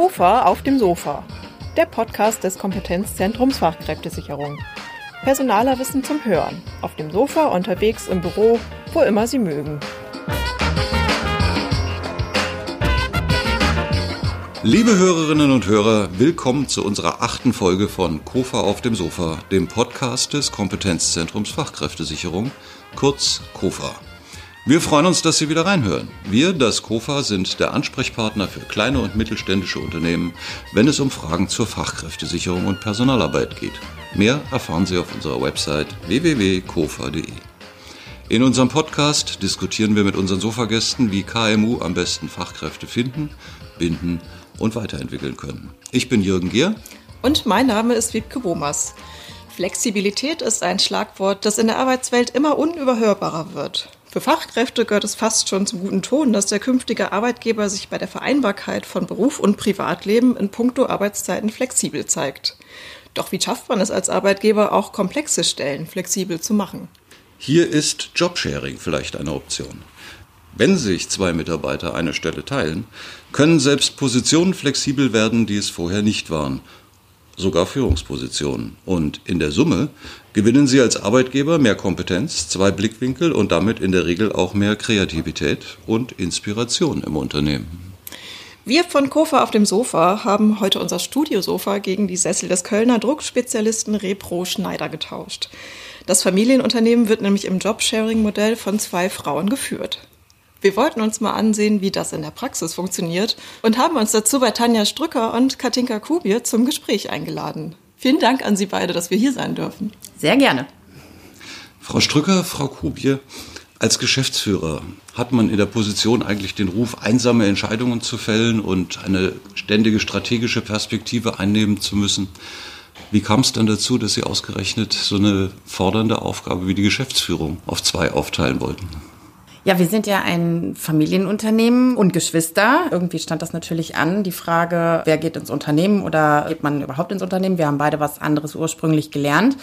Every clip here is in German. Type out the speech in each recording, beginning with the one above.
KOFA auf dem Sofa, der Podcast des Kompetenzzentrums Fachkräftesicherung. Personaler Wissen zum Hören, auf dem Sofa, unterwegs, im Büro, wo immer Sie mögen. Liebe Hörerinnen und Hörer, willkommen zu unserer achten Folge von KOFA auf dem Sofa, dem Podcast des Kompetenzzentrums Fachkräftesicherung, kurz KOFA. Wir freuen uns, dass Sie wieder reinhören. Wir, das KOFA, sind der Ansprechpartner für kleine und mittelständische Unternehmen, wenn es um Fragen zur Fachkräftesicherung und Personalarbeit geht. Mehr erfahren Sie auf unserer Website www.kofa.de. In unserem Podcast diskutieren wir mit unseren Sofagästen, wie KMU am besten Fachkräfte finden, binden und weiterentwickeln können. Ich bin Jürgen Gier. Und mein Name ist Wiebke Bomas. Flexibilität ist ein Schlagwort, das in der Arbeitswelt immer unüberhörbarer wird. Für Fachkräfte gehört es fast schon zum guten Ton, dass der künftige Arbeitgeber sich bei der Vereinbarkeit von Beruf und Privatleben in puncto Arbeitszeiten flexibel zeigt. Doch wie schafft man es als Arbeitgeber auch komplexe Stellen flexibel zu machen? Hier ist Jobsharing vielleicht eine Option. Wenn sich zwei Mitarbeiter eine Stelle teilen, können selbst Positionen flexibel werden, die es vorher nicht waren sogar Führungspositionen. Und in der Summe gewinnen Sie als Arbeitgeber mehr Kompetenz, zwei Blickwinkel und damit in der Regel auch mehr Kreativität und Inspiration im Unternehmen. Wir von Kofa auf dem Sofa haben heute unser Studiosofa gegen die Sessel des Kölner Druckspezialisten Repro Schneider getauscht. Das Familienunternehmen wird nämlich im Jobsharing-Modell von zwei Frauen geführt. Wir wollten uns mal ansehen, wie das in der Praxis funktioniert und haben uns dazu bei Tanja Strücker und Katinka Kubier zum Gespräch eingeladen. Vielen Dank an Sie beide, dass wir hier sein dürfen. Sehr gerne. Frau Strücker, Frau Kubier, als Geschäftsführer hat man in der Position eigentlich den Ruf, einsame Entscheidungen zu fällen und eine ständige strategische Perspektive einnehmen zu müssen. Wie kam es dann dazu, dass Sie ausgerechnet so eine fordernde Aufgabe wie die Geschäftsführung auf zwei aufteilen wollten? Ja, wir sind ja ein Familienunternehmen und Geschwister. Irgendwie stand das natürlich an, die Frage, wer geht ins Unternehmen oder geht man überhaupt ins Unternehmen? Wir haben beide was anderes ursprünglich gelernt,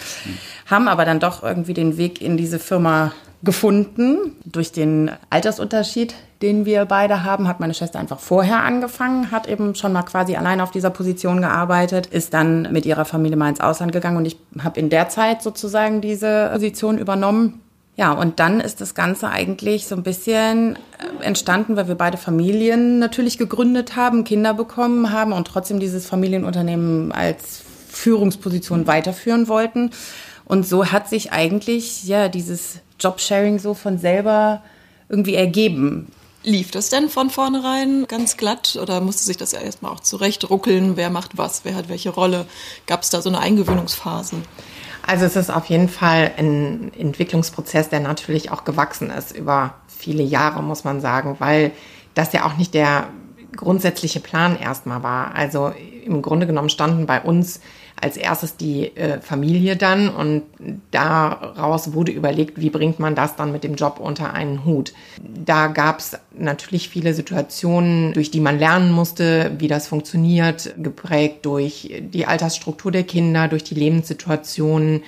haben aber dann doch irgendwie den Weg in diese Firma gefunden. Durch den Altersunterschied, den wir beide haben, hat meine Schwester einfach vorher angefangen, hat eben schon mal quasi allein auf dieser Position gearbeitet, ist dann mit ihrer Familie mal ins Ausland gegangen und ich habe in der Zeit sozusagen diese Position übernommen ja, und dann ist das Ganze eigentlich so ein bisschen äh, entstanden, weil wir beide Familien natürlich gegründet haben, Kinder bekommen haben und trotzdem dieses Familienunternehmen als Führungsposition weiterführen wollten. Und so hat sich eigentlich ja dieses Jobsharing so von selber irgendwie ergeben. Lief das denn von vornherein ganz glatt oder musste sich das ja erstmal auch zurechtruckeln? Wer macht was? Wer hat welche Rolle? Gab es da so eine Eingewöhnungsphase? Also es ist auf jeden Fall ein Entwicklungsprozess, der natürlich auch gewachsen ist über viele Jahre, muss man sagen, weil das ja auch nicht der grundsätzliche Plan erstmal war. Also im Grunde genommen standen bei uns als erstes die äh, Familie dann und daraus wurde überlegt, wie bringt man das dann mit dem Job unter einen Hut. Da gab es natürlich viele Situationen, durch die man lernen musste, wie das funktioniert, geprägt durch die Altersstruktur der Kinder, durch die Lebenssituationen.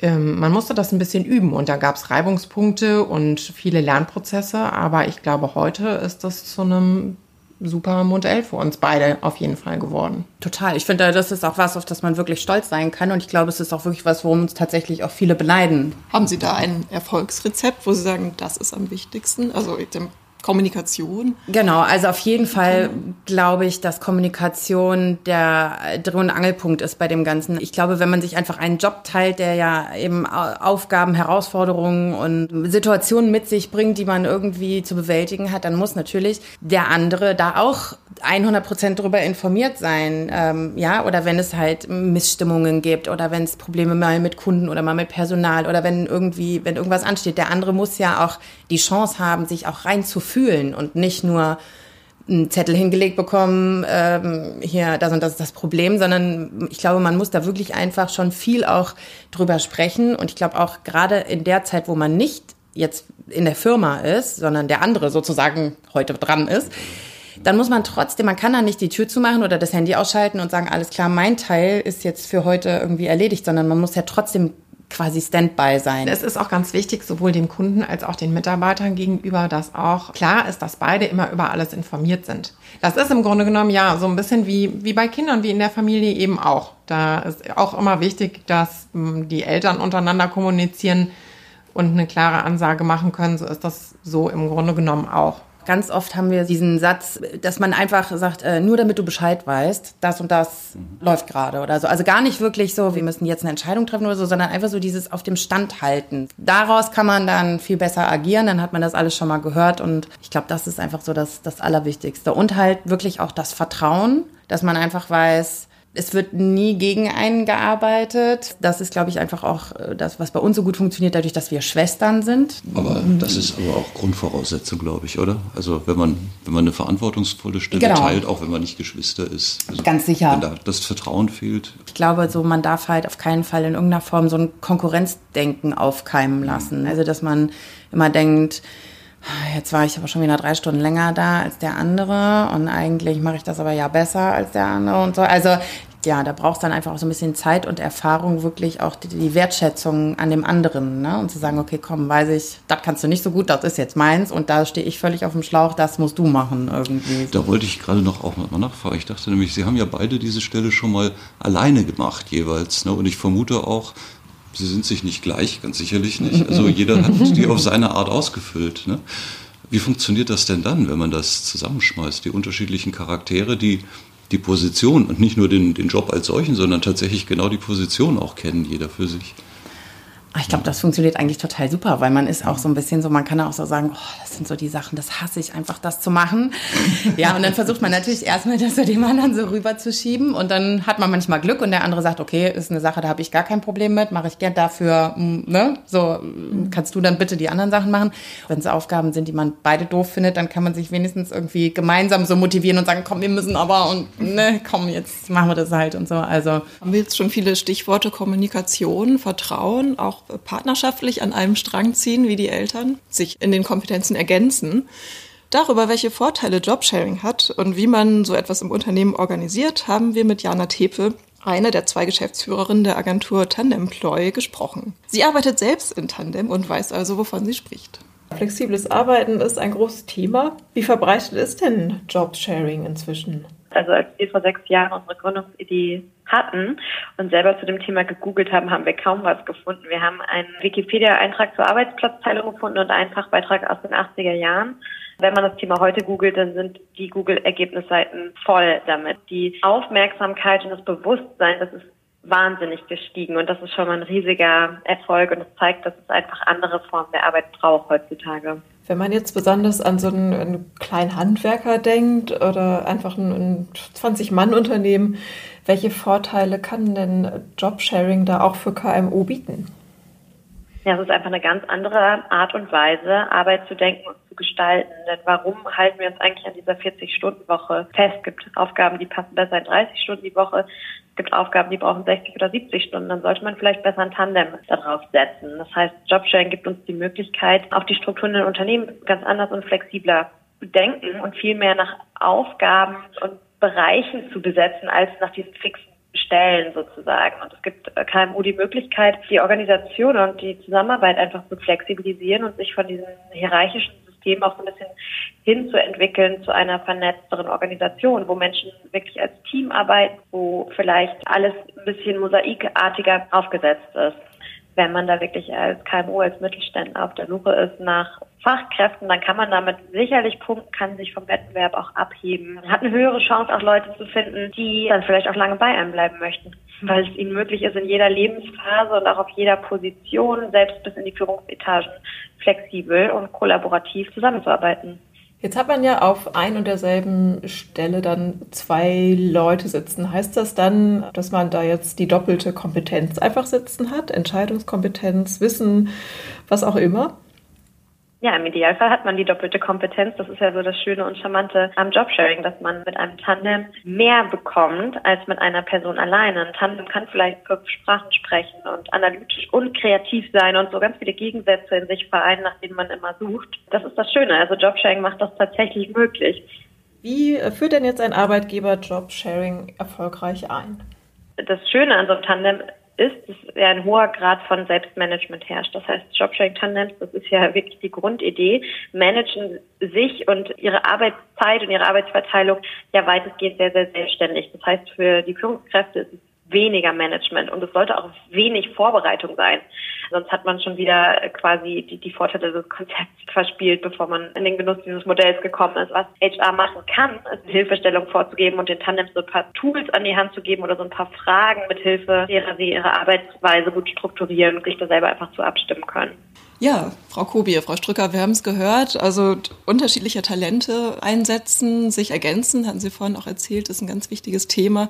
Ähm, man musste das ein bisschen üben und da gab es Reibungspunkte und viele Lernprozesse, aber ich glaube, heute ist das zu einem super Modell für uns beide auf jeden Fall geworden. Total. Ich finde, das ist auch was, auf das man wirklich stolz sein kann. Und ich glaube, es ist auch wirklich was, worum uns tatsächlich auch viele beneiden. Haben Sie da ein Erfolgsrezept, wo Sie sagen, das ist am wichtigsten? Also dem Kommunikation? Genau, also auf jeden Fall glaube ich, dass Kommunikation der Dreh- und Angelpunkt ist bei dem Ganzen. Ich glaube, wenn man sich einfach einen Job teilt, der ja eben Aufgaben, Herausforderungen und Situationen mit sich bringt, die man irgendwie zu bewältigen hat, dann muss natürlich der andere da auch 100 Prozent darüber informiert sein. Ähm, ja, oder wenn es halt Missstimmungen gibt oder wenn es Probleme mal mit Kunden oder mal mit Personal oder wenn irgendwie, wenn irgendwas ansteht. Der andere muss ja auch die Chance haben, sich auch reinzuführen fühlen und nicht nur einen Zettel hingelegt bekommen, ähm, hier, das und das ist das Problem, sondern ich glaube, man muss da wirklich einfach schon viel auch drüber sprechen. Und ich glaube auch gerade in der Zeit, wo man nicht jetzt in der Firma ist, sondern der andere sozusagen heute dran ist, dann muss man trotzdem, man kann da nicht die Tür zumachen oder das Handy ausschalten und sagen, alles klar, mein Teil ist jetzt für heute irgendwie erledigt, sondern man muss ja trotzdem quasi Standby sein. Es ist auch ganz wichtig, sowohl dem Kunden als auch den Mitarbeitern gegenüber, dass auch klar ist, dass beide immer über alles informiert sind. Das ist im Grunde genommen ja so ein bisschen wie, wie bei Kindern, wie in der Familie eben auch. Da ist auch immer wichtig, dass hm, die Eltern untereinander kommunizieren und eine klare Ansage machen können. So ist das so im Grunde genommen auch. Ganz oft haben wir diesen Satz, dass man einfach sagt, äh, nur damit du Bescheid weißt, das und das mhm. läuft gerade oder so. Also gar nicht wirklich so, wir müssen jetzt eine Entscheidung treffen oder so, sondern einfach so dieses auf dem Stand halten. Daraus kann man dann viel besser agieren, dann hat man das alles schon mal gehört und ich glaube, das ist einfach so das, das Allerwichtigste. Und halt wirklich auch das Vertrauen, dass man einfach weiß, es wird nie gegen einen gearbeitet. Das ist, glaube ich, einfach auch äh, das, was bei uns so gut funktioniert, dadurch, dass wir Schwestern sind. Aber das ist aber auch Grundvoraussetzung, glaube ich, oder? Also wenn man, wenn man eine verantwortungsvolle Stelle genau. teilt, auch wenn man nicht Geschwister ist. Also Ganz sicher. Wenn da das Vertrauen fehlt. Ich glaube, so man darf halt auf keinen Fall in irgendeiner Form so ein Konkurrenzdenken aufkeimen lassen. Also dass man immer denkt, Jetzt war ich aber schon wieder drei Stunden länger da als der andere und eigentlich mache ich das aber ja besser als der andere und so. Also ja, da brauchst dann einfach auch so ein bisschen Zeit und Erfahrung, wirklich auch die, die Wertschätzung an dem anderen, ne? Und zu sagen, okay, komm, weiß ich, das kannst du nicht so gut, das ist jetzt meins und da stehe ich völlig auf dem Schlauch, das musst du machen irgendwie. Da wollte ich gerade noch auch mal nachfragen. Ich dachte nämlich, Sie haben ja beide diese Stelle schon mal alleine gemacht jeweils, ne? Und ich vermute auch, sie sind sich nicht gleich, ganz sicherlich nicht. Also jeder hat die auf seine Art ausgefüllt. Ne? Wie funktioniert das denn dann, wenn man das zusammenschmeißt? Die unterschiedlichen Charaktere, die die Position und nicht nur den, den Job als solchen, sondern tatsächlich genau die Position auch kennen, jeder für sich. Ah, ich glaube, das funktioniert eigentlich total super, weil man ist auch so ein bisschen so, man kann auch so sagen, oh, das sind so die Sachen, das hasse ich einfach, das zu machen. Ja, und dann versucht man natürlich erstmal, das zu dem anderen so rüberzuschieben und dann hat man manchmal Glück und der andere sagt, okay, ist eine Sache, da habe ich gar kein Problem mit, mache ich gern dafür, ne, so kannst du dann bitte die anderen Sachen machen. Wenn es Aufgaben sind, die man beide doof findet, dann kann man sich wenigstens irgendwie gemeinsam so motivieren und sagen, komm, wir müssen aber und ne, komm, jetzt machen wir das halt und so. Also haben wir jetzt schon viele Stichworte Kommunikation, Vertrauen, auch partnerschaftlich an einem Strang ziehen, wie die Eltern, sich in den Kompetenzen ergänzen. Darüber, welche Vorteile Jobsharing hat und wie man so etwas im Unternehmen organisiert, haben wir mit Jana Tepe, eine der zwei Geschäftsführerinnen der Agentur Tandemploy, gesprochen. Sie arbeitet selbst in Tandem und weiß also, wovon sie spricht. Flexibles Arbeiten ist ein großes Thema. Wie verbreitet ist denn Jobsharing inzwischen? Also als wir vor sechs Jahren unsere Gründungsidee hatten und selber zu dem Thema gegoogelt haben, haben wir kaum was gefunden. Wir haben einen Wikipedia-Eintrag zur Arbeitsplatzteilung gefunden und einen Fachbeitrag aus den 80er Jahren. Wenn man das Thema heute googelt, dann sind die Google-Ergebnisseiten voll damit. Die Aufmerksamkeit und das Bewusstsein, das ist wahnsinnig gestiegen und das ist schon mal ein riesiger Erfolg und es zeigt, dass es einfach andere Formen der Arbeit braucht heutzutage. Wenn man jetzt besonders an so einen, einen kleinen Handwerker denkt oder einfach ein, ein 20-Mann-Unternehmen, welche Vorteile kann denn Jobsharing da auch für KMU bieten? Ja, es ist einfach eine ganz andere Art und Weise, Arbeit zu denken und zu gestalten. Denn warum halten wir uns eigentlich an dieser 40-Stunden-Woche fest? Es gibt Aufgaben, die passen besser in 30 Stunden die Woche. Es gibt Aufgaben, die brauchen 60 oder 70 Stunden. Dann sollte man vielleicht besser ein Tandem darauf setzen. Das heißt, Jobsharing gibt uns die Möglichkeit, auch die Strukturen in Unternehmen ganz anders und flexibler zu denken und viel mehr nach Aufgaben und Bereichen zu besetzen, als nach diesen fixen Stellen sozusagen. Und es gibt äh, KMU die Möglichkeit, die Organisation und die Zusammenarbeit einfach zu flexibilisieren und sich von diesen hierarchischen Systemen auch so ein bisschen hinzuentwickeln zu einer vernetzteren Organisation, wo Menschen wirklich als Team arbeiten, wo vielleicht alles ein bisschen mosaikartiger aufgesetzt ist wenn man da wirklich als KMU, als Mittelständler auf der Suche ist nach Fachkräften, dann kann man damit sicherlich punkten, kann sich vom Wettbewerb auch abheben, hat eine höhere Chance, auch Leute zu finden, die dann vielleicht auch lange bei einem bleiben möchten, weil es ihnen möglich ist, in jeder Lebensphase und auch auf jeder Position, selbst bis in die Führungsetagen, flexibel und kollaborativ zusammenzuarbeiten. Jetzt hat man ja auf ein und derselben Stelle dann zwei Leute sitzen. Heißt das dann, dass man da jetzt die doppelte Kompetenz einfach sitzen hat? Entscheidungskompetenz, Wissen, was auch immer? Ja, im Idealfall hat man die doppelte Kompetenz. Das ist ja so das Schöne und Charmante am Jobsharing, dass man mit einem Tandem mehr bekommt als mit einer Person alleine. Ein Tandem kann vielleicht fünf Sprachen sprechen und analytisch und kreativ sein und so ganz viele Gegensätze in sich vereinen, nach denen man immer sucht. Das ist das Schöne. Also Jobsharing macht das tatsächlich möglich. Wie führt denn jetzt ein Arbeitgeber Jobsharing erfolgreich ein? Das Schöne an so einem Tandem ist, dass ein hoher Grad von Selbstmanagement herrscht. Das heißt, Jobsharing-Tandems, das ist ja wirklich die Grundidee, managen sich und ihre Arbeitszeit und ihre Arbeitsverteilung ja weitestgehend sehr, sehr selbstständig. Das heißt, für die Führungskräfte ist es weniger Management und es sollte auch wenig Vorbereitung sein. Sonst hat man schon wieder quasi die, die Vorteile des Konzepts verspielt, bevor man in den Genuss dieses Modells gekommen ist. Was HR machen kann, ist Hilfestellung vorzugeben und den Tandems so ein paar Tools an die Hand zu geben oder so ein paar Fragen mit Hilfe derer sie ihre Arbeitsweise gut strukturieren und sich da selber einfach zu abstimmen können. Ja, Frau Kobi, Frau Strücker, wir haben es gehört. Also unterschiedliche Talente einsetzen, sich ergänzen, hatten Sie vorhin auch erzählt, ist ein ganz wichtiges Thema.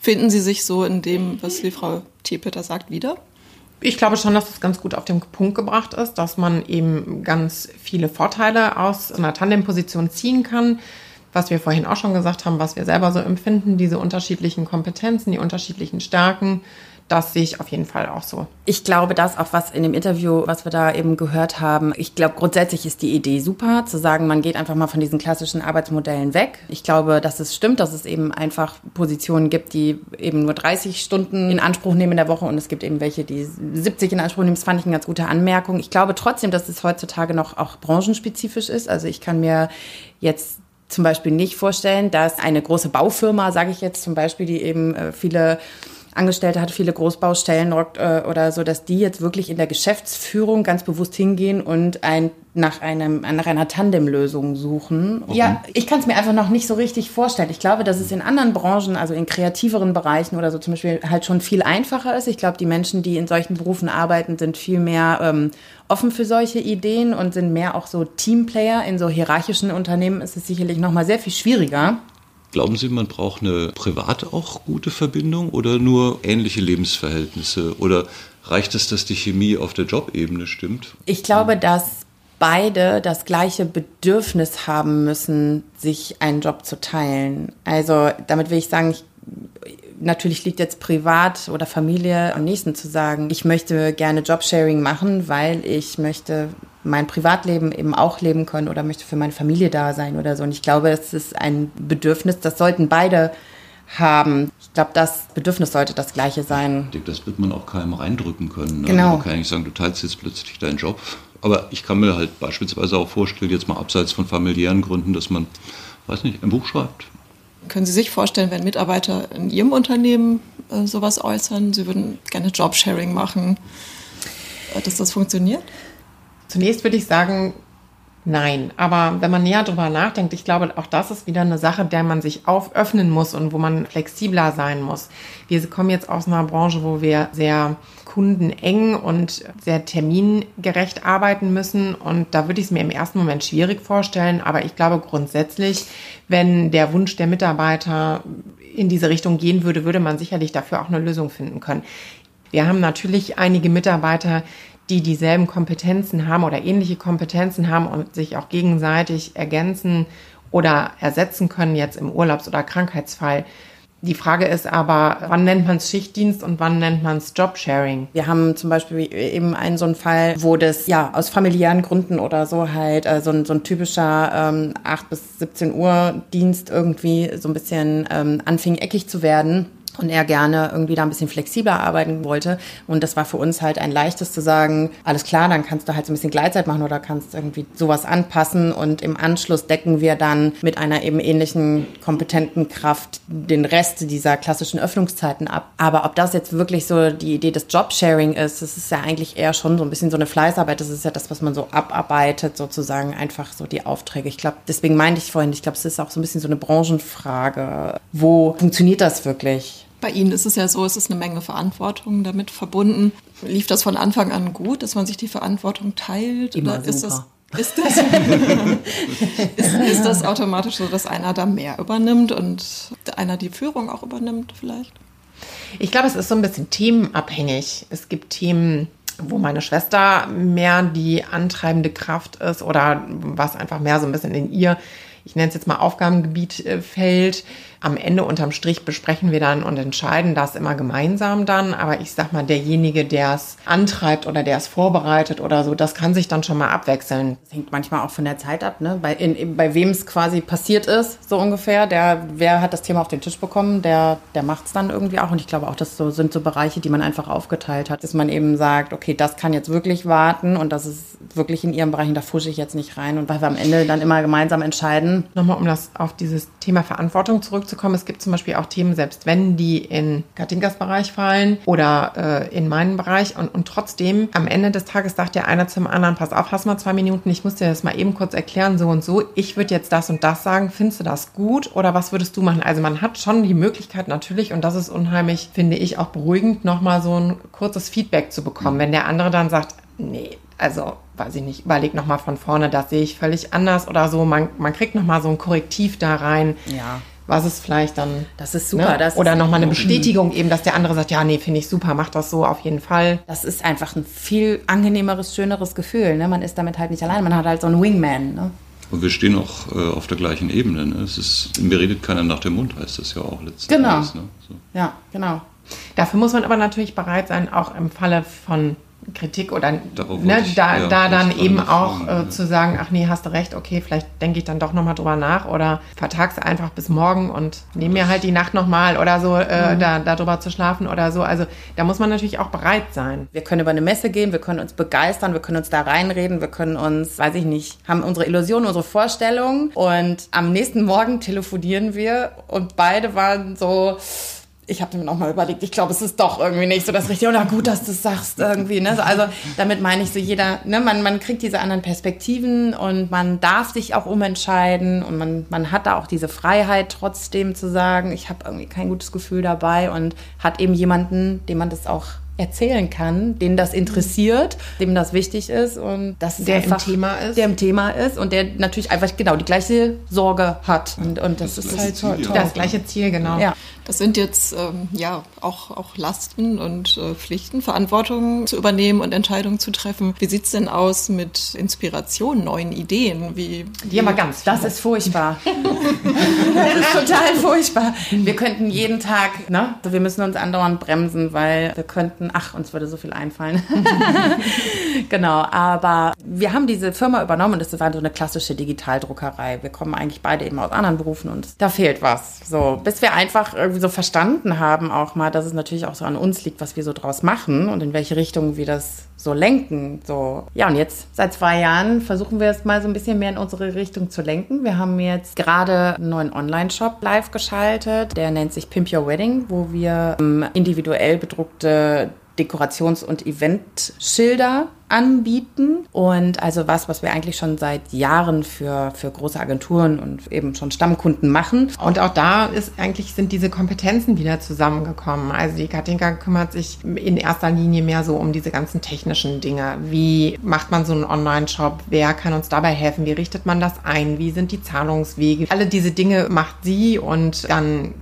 Finden Sie sich so in dem, was die Frau Tiepeter sagt, wieder? Ich glaube schon, dass es ganz gut auf den Punkt gebracht ist, dass man eben ganz viele Vorteile aus einer Tandemposition ziehen kann. Was wir vorhin auch schon gesagt haben, was wir selber so empfinden, diese unterschiedlichen Kompetenzen, die unterschiedlichen Stärken, das sehe ich auf jeden Fall auch so. Ich glaube, das auch was in dem Interview, was wir da eben gehört haben. Ich glaube, grundsätzlich ist die Idee super, zu sagen, man geht einfach mal von diesen klassischen Arbeitsmodellen weg. Ich glaube, dass es stimmt, dass es eben einfach Positionen gibt, die eben nur 30 Stunden in Anspruch nehmen in der Woche und es gibt eben welche, die 70 in Anspruch nehmen. Das fand ich eine ganz gute Anmerkung. Ich glaube trotzdem, dass es heutzutage noch auch branchenspezifisch ist. Also ich kann mir jetzt zum Beispiel nicht vorstellen, dass eine große Baufirma, sage ich jetzt zum Beispiel, die eben äh, viele Angestellte hat, viele Großbaustellen äh, oder so, dass die jetzt wirklich in der Geschäftsführung ganz bewusst hingehen und ein, nach, einem, nach einer Tandemlösung suchen. Okay. Ja, ich kann es mir einfach noch nicht so richtig vorstellen. Ich glaube, dass es in anderen Branchen, also in kreativeren Bereichen oder so zum Beispiel, halt schon viel einfacher ist. Ich glaube, die Menschen, die in solchen Berufen arbeiten, sind viel mehr ähm, offen für solche Ideen und sind mehr auch so Teamplayer. In so hierarchischen Unternehmen ist es sicherlich noch mal sehr viel schwieriger. Glauben Sie, man braucht eine privat auch gute Verbindung oder nur ähnliche Lebensverhältnisse? Oder reicht es, dass die Chemie auf der Jobebene stimmt? Ich glaube, dass beide das gleiche Bedürfnis haben müssen, sich einen Job zu teilen. Also damit will ich sagen, ich, natürlich liegt jetzt privat oder Familie am nächsten zu sagen, ich möchte gerne Jobsharing machen, weil ich möchte mein Privatleben eben auch leben können oder möchte für meine Familie da sein oder so. Und ich glaube, es ist ein Bedürfnis, das sollten beide haben. Ich glaube, das Bedürfnis sollte das gleiche sein. Ich denke, das wird man auch keinem reindrücken können. Ne? Genau. Man kann ja nicht sagen, du teilst jetzt plötzlich deinen Job. Aber ich kann mir halt beispielsweise auch vorstellen, jetzt mal abseits von familiären Gründen, dass man, weiß nicht, ein Buch schreibt. Können Sie sich vorstellen, wenn Mitarbeiter in Ihrem Unternehmen äh, sowas äußern, Sie würden gerne Jobsharing machen, äh, dass das funktioniert? Zunächst würde ich sagen, nein. Aber wenn man näher drüber nachdenkt, ich glaube, auch das ist wieder eine Sache, der man sich auföffnen muss und wo man flexibler sein muss. Wir kommen jetzt aus einer Branche, wo wir sehr kundeneng und sehr termingerecht arbeiten müssen. Und da würde ich es mir im ersten Moment schwierig vorstellen. Aber ich glaube grundsätzlich, wenn der Wunsch der Mitarbeiter in diese Richtung gehen würde, würde man sicherlich dafür auch eine Lösung finden können. Wir haben natürlich einige Mitarbeiter, die dieselben Kompetenzen haben oder ähnliche Kompetenzen haben und sich auch gegenseitig ergänzen oder ersetzen können jetzt im Urlaubs- oder Krankheitsfall. Die Frage ist aber, wann nennt man es Schichtdienst und wann nennt man es Jobsharing? Wir haben zum Beispiel eben einen so einen Fall, wo das ja aus familiären Gründen oder so halt äh, so, ein, so ein typischer ähm, 8 bis 17 Uhr Dienst irgendwie so ein bisschen ähm, anfing eckig zu werden und er gerne irgendwie da ein bisschen flexibler arbeiten wollte. Und das war für uns halt ein leichtes zu sagen, alles klar, dann kannst du halt so ein bisschen Gleitzeit machen oder kannst irgendwie sowas anpassen und im Anschluss decken wir dann mit einer eben ähnlichen kompetenten Kraft den Rest dieser klassischen Öffnungszeiten ab. Aber ob das jetzt wirklich so die Idee des Jobsharing ist, das ist ja eigentlich eher schon so ein bisschen so eine Fleißarbeit. Das ist ja das, was man so abarbeitet, sozusagen einfach so die Aufträge. Ich glaube, deswegen meinte ich vorhin, ich glaube, es ist auch so ein bisschen so eine Branchenfrage. Wo funktioniert das wirklich? Bei Ihnen ist es ja so, es ist eine Menge Verantwortung damit verbunden. Lief das von Anfang an gut, dass man sich die Verantwortung teilt? Immer oder ist super. das, ist das, ist, ist das automatisch so, dass einer da mehr übernimmt und einer die Führung auch übernimmt vielleicht? Ich glaube, es ist so ein bisschen themenabhängig. Es gibt Themen, wo meine Schwester mehr die antreibende Kraft ist oder was einfach mehr so ein bisschen in ihr ich nenne es jetzt mal Aufgabengebiet äh, fällt. Am Ende unterm Strich besprechen wir dann und entscheiden das immer gemeinsam dann. Aber ich sag mal, derjenige, der es antreibt oder der es vorbereitet oder so, das kann sich dann schon mal abwechseln. Das hängt manchmal auch von der Zeit ab, ne? Bei, bei wem es quasi passiert ist, so ungefähr. Der, wer hat das Thema auf den Tisch bekommen, der, der macht es dann irgendwie auch. Und ich glaube auch, das so, sind so Bereiche, die man einfach aufgeteilt hat, dass man eben sagt, okay, das kann jetzt wirklich warten und das ist wirklich in ihrem Bereich, und da fusche ich jetzt nicht rein. Und weil wir am Ende dann immer gemeinsam entscheiden. Nochmal, um das auf dieses Thema Verantwortung zurückzukommen. Es gibt zum Beispiel auch Themen, selbst wenn die in Katinkas Bereich fallen oder äh, in meinen Bereich und, und trotzdem am Ende des Tages sagt der einer zum anderen, pass auf, hast mal zwei Minuten, ich muss dir das mal eben kurz erklären, so und so. Ich würde jetzt das und das sagen. Findest du das gut oder was würdest du machen? Also man hat schon die Möglichkeit natürlich, und das ist unheimlich, finde ich, auch beruhigend, nochmal so ein kurzes Feedback zu bekommen. Wenn der andere dann sagt, nee, also weiß ich nicht, überleg nochmal von vorne, das sehe ich völlig anders oder so. Man, man kriegt nochmal so ein Korrektiv da rein. Ja. Was ist vielleicht dann. Das ist super. Ne? Das oder nochmal eine Bestätigung eben, dass der andere sagt, ja, nee, finde ich super, mach das so auf jeden Fall. Das ist einfach ein viel angenehmeres, schöneres Gefühl. Ne? Man ist damit halt nicht allein, man hat halt so einen Wingman. Ne? Und wir stehen auch äh, auf der gleichen Ebene. Ne? Es ist, mir redet keiner nach dem Mund, heißt das ja auch letztendlich. Genau. Ne? So. Ja, genau. Dafür muss man aber natürlich bereit sein, auch im Falle von Kritik oder ne, ich- da, ja, da dann eben auch fragen, äh, ja. zu sagen, ach nee, hast du recht, okay, vielleicht denke ich dann doch nochmal drüber nach oder vertag's einfach bis morgen und nehme mir halt die Nacht nochmal oder so, äh, da darüber zu schlafen oder so. Also da muss man natürlich auch bereit sein. Wir können über eine Messe gehen, wir können uns begeistern, wir können uns da reinreden, wir können uns, weiß ich nicht, haben unsere Illusionen, unsere Vorstellungen und am nächsten Morgen telefonieren wir und beide waren so, ich habe mir noch mal überlegt, ich glaube, es ist doch irgendwie nicht so das Richtige. Oder gut, dass du es sagst irgendwie. Ne? So, Also damit meine ich so jeder, ne, man, man kriegt diese anderen Perspektiven und man darf sich auch umentscheiden und man, man hat da auch diese Freiheit trotzdem zu sagen, ich habe irgendwie kein gutes Gefühl dabei und hat eben jemanden, dem man das auch erzählen kann, den das interessiert, dem das wichtig ist und das Der im einfach, Thema ist. der im Thema ist und der natürlich einfach genau die gleiche Sorge hat und, und das, Das ist gleiche halt Ziel, toll. Das gleiche Ziel, genau. Ja. Das sind jetzt ähm, ja auch, auch Lasten und äh, Pflichten, Verantwortung zu übernehmen und Entscheidungen zu treffen. Wie sieht's denn aus mit Inspiration, neuen Ideen? Wie, Die haben wir ganz Das ist furchtbar. das ist total furchtbar. Wir könnten jeden Tag, ne? Also wir müssen uns andauernd bremsen, weil wir könnten, ach, uns würde so viel einfallen. genau, aber wir haben diese Firma übernommen und das war so eine klassische Digitaldruckerei. Wir kommen eigentlich beide eben aus anderen Berufen und da fehlt was. So, bis wir einfach irgendwie so verstanden haben auch mal, dass es natürlich auch so an uns liegt, was wir so draus machen und in welche Richtung wir das so lenken. So. Ja, und jetzt seit zwei Jahren versuchen wir es mal so ein bisschen mehr in unsere Richtung zu lenken. Wir haben jetzt gerade einen neuen Online-Shop live geschaltet. Der nennt sich Pimp Your Wedding, wo wir ähm, individuell bedruckte Dekorations- und Eventschilder anbieten. Und also was, was wir eigentlich schon seit Jahren für, für große Agenturen und eben schon Stammkunden machen. Und auch da ist eigentlich sind diese Kompetenzen wieder zusammengekommen. Also die Katinka kümmert sich in erster Linie mehr so um diese ganzen technischen Dinge. Wie macht man so einen Online-Shop? Wer kann uns dabei helfen? Wie richtet man das ein? Wie sind die Zahlungswege? Alle diese Dinge macht sie und dann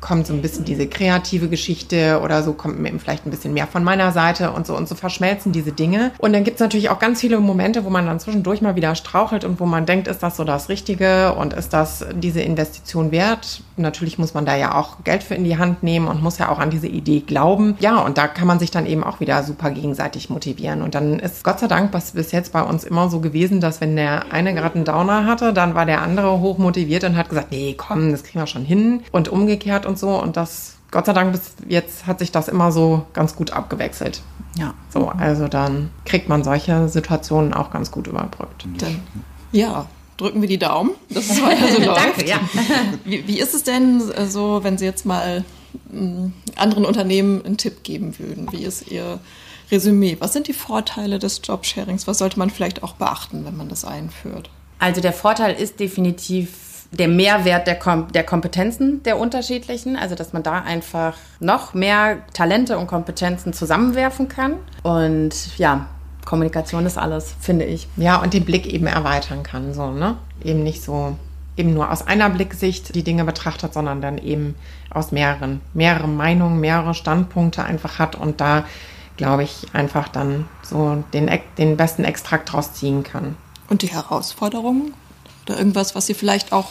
kommt so ein bisschen diese kreative Geschichte oder so kommt mir vielleicht ein bisschen mehr von meiner Seite und so und so verschmelzen diese Dinge. Und dann gibt es natürlich auch ganz viele Momente, wo man dann zwischendurch mal wieder strauchelt und wo man denkt, ist das so das Richtige und ist das diese Investition wert? Natürlich muss man da ja auch Geld für in die Hand nehmen und muss ja auch an diese Idee glauben. Ja, und da kann man sich dann eben auch wieder super gegenseitig motivieren. Und dann ist Gott sei Dank was bis jetzt bei uns immer so gewesen, dass wenn der eine gerade einen Downer hatte, dann war der andere hoch motiviert und hat gesagt, nee, komm, das kriegen wir schon hin. Und umgekehrt und so. Und das, Gott sei Dank, bis jetzt hat sich das immer so ganz gut abgewechselt. Ja. So, also dann kriegt man solche Situationen auch ganz gut überbrückt. Dann, ja, drücken wir die Daumen, dass es weiter so läuft. Danke, ja. Wie, wie ist es denn so, wenn Sie jetzt mal mh, anderen Unternehmen einen Tipp geben würden? Wie ist Ihr Resümee? Was sind die Vorteile des Jobsharings? Was sollte man vielleicht auch beachten, wenn man das einführt? Also der Vorteil ist definitiv der Mehrwert der, Kom der Kompetenzen der unterschiedlichen, also dass man da einfach noch mehr Talente und Kompetenzen zusammenwerfen kann. Und ja, Kommunikation ist alles, finde ich. Ja, und den Blick eben erweitern kann, so, ne? Eben nicht so, eben nur aus einer Blicksicht die Dinge betrachtet, sondern dann eben aus mehreren, mehrere Meinungen, mehrere Standpunkte einfach hat und da, glaube ich, einfach dann so den, den besten Extrakt draus ziehen kann. Und die Herausforderungen Oder irgendwas, was Sie vielleicht auch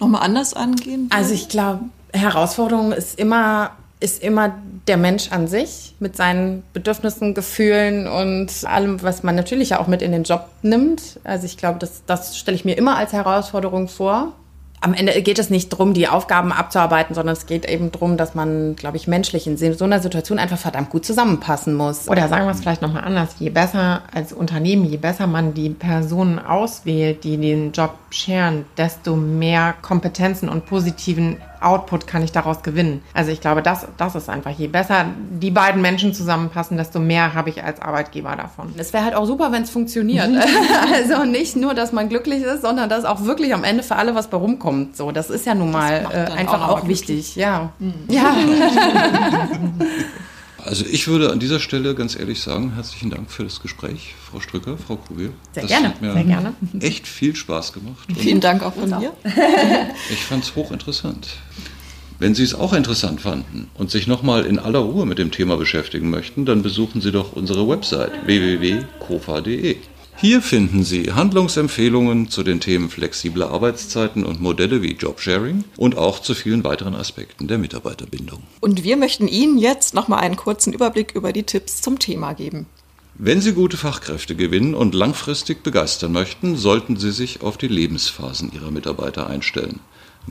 nochmal anders angehen? Also ich glaube, Herausforderung ist immer ist immer der Mensch an sich mit seinen Bedürfnissen, Gefühlen und allem, was man natürlich ja auch mit in den Job nimmt. Also ich glaube, das, das stelle ich mir immer als Herausforderung vor am Ende geht es nicht darum, die Aufgaben abzuarbeiten, sondern es geht eben darum, dass man, glaube ich, menschlich in so einer Situation einfach verdammt gut zusammenpassen muss. Oder sagen wir es vielleicht nochmal anders. Je besser als Unternehmen, je besser man die Personen auswählt, die den Job scheren, desto mehr Kompetenzen und positiven Output kann ich daraus gewinnen. Also ich glaube, das, das ist einfach, je besser die beiden Menschen zusammenpassen, desto mehr habe ich als Arbeitgeber davon. Es wäre halt auch super, wenn es funktioniert. also nicht nur, dass man glücklich ist, sondern dass auch wirklich am Ende für alle was bei rumkommt. So, das ist ja nun mal äh, einfach auch, auch wichtig. Ja. Mhm. Ja. Also ich würde an dieser Stelle ganz ehrlich sagen, herzlichen Dank für das Gespräch, Frau Strücker, Frau Kugel. Sehr das gerne. Hat mir Sehr gerne. echt viel Spaß gemacht. Vielen Dank auch von mir. ich fand es hochinteressant. Wenn Sie es auch interessant fanden und sich nochmal in aller Ruhe mit dem Thema beschäftigen möchten, dann besuchen Sie doch unsere Website www.kofa.de. Hier finden Sie Handlungsempfehlungen zu den Themen flexible Arbeitszeiten und Modelle wie Jobsharing und auch zu vielen weiteren Aspekten der Mitarbeiterbindung. Und wir möchten Ihnen jetzt nochmal einen kurzen Überblick über die Tipps zum Thema geben. Wenn Sie gute Fachkräfte gewinnen und langfristig begeistern möchten, sollten Sie sich auf die Lebensphasen Ihrer Mitarbeiter einstellen.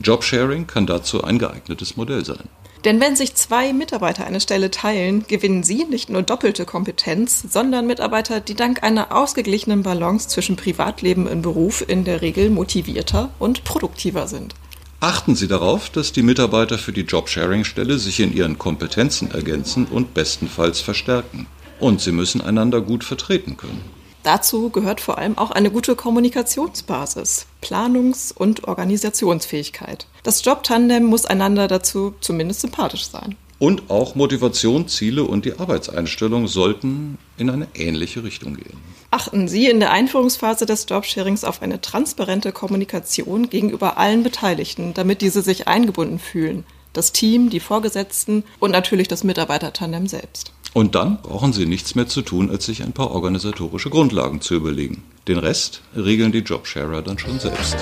Jobsharing kann dazu ein geeignetes Modell sein. Denn wenn sich zwei Mitarbeiter eine Stelle teilen, gewinnen sie nicht nur doppelte Kompetenz, sondern Mitarbeiter, die dank einer ausgeglichenen Balance zwischen Privatleben und Beruf in der Regel motivierter und produktiver sind. Achten Sie darauf, dass die Mitarbeiter für die Jobsharing-Stelle sich in ihren Kompetenzen ergänzen und bestenfalls verstärken. Und sie müssen einander gut vertreten können. Dazu gehört vor allem auch eine gute Kommunikationsbasis, Planungs- und Organisationsfähigkeit. Das Jobtandem muss einander dazu zumindest sympathisch sein. Und auch Motivation, Ziele und die Arbeitseinstellung sollten in eine ähnliche Richtung gehen. Achten Sie in der Einführungsphase des Jobsharings auf eine transparente Kommunikation gegenüber allen Beteiligten, damit diese sich eingebunden fühlen. Das Team, die Vorgesetzten und natürlich das Mitarbeitertandem selbst. Und dann brauchen Sie nichts mehr zu tun, als sich ein paar organisatorische Grundlagen zu überlegen. Den Rest regeln die Jobsharer dann schon selbst.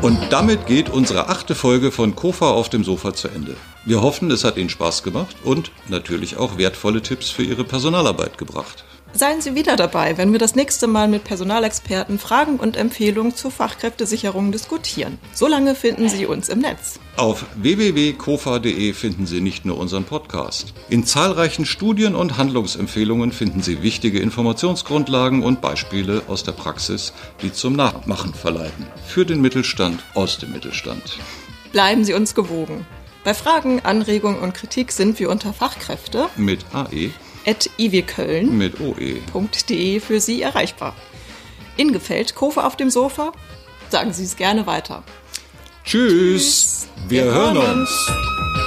Und damit geht unsere achte Folge von Kofa auf dem Sofa zu Ende. Wir hoffen, es hat Ihnen Spaß gemacht und natürlich auch wertvolle Tipps für Ihre Personalarbeit gebracht. Seien Sie wieder dabei, wenn wir das nächste Mal mit Personalexperten Fragen und Empfehlungen zur Fachkräftesicherung diskutieren. Solange finden Sie uns im Netz. Auf www.kofa.de finden Sie nicht nur unseren Podcast. In zahlreichen Studien und Handlungsempfehlungen finden Sie wichtige Informationsgrundlagen und Beispiele aus der Praxis, die zum Nachmachen verleiten. Für den Mittelstand aus dem Mittelstand. Bleiben Sie uns gewogen. Bei Fragen, Anregungen und Kritik sind wir unter Fachkräfte mit AE at iwköln mit oe.de für Sie erreichbar. Ihnen gefällt Kofe auf dem Sofa? Sagen Sie es gerne weiter. Tschüss. Tschüss. Wir, Wir, hören uns. uns.